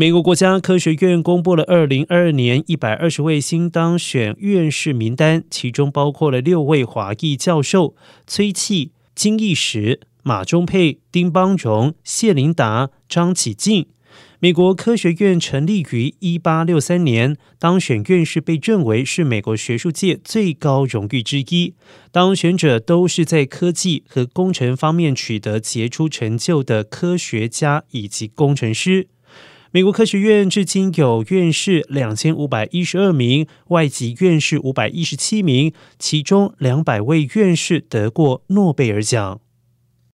美国国家科学院公布了二零二二年一百二十位新当选院士名单，其中包括了六位华裔教授：崔启、金义石、马中佩、丁邦荣、谢琳达、张启进。美国科学院成立于一八六三年，当选院士被认为是美国学术界最高荣誉之一。当选者都是在科技和工程方面取得杰出成就的科学家以及工程师。美国科学院至今有院士两千五百一十二名，外籍院士五百一十七名，其中两百位院士得过诺贝尔奖。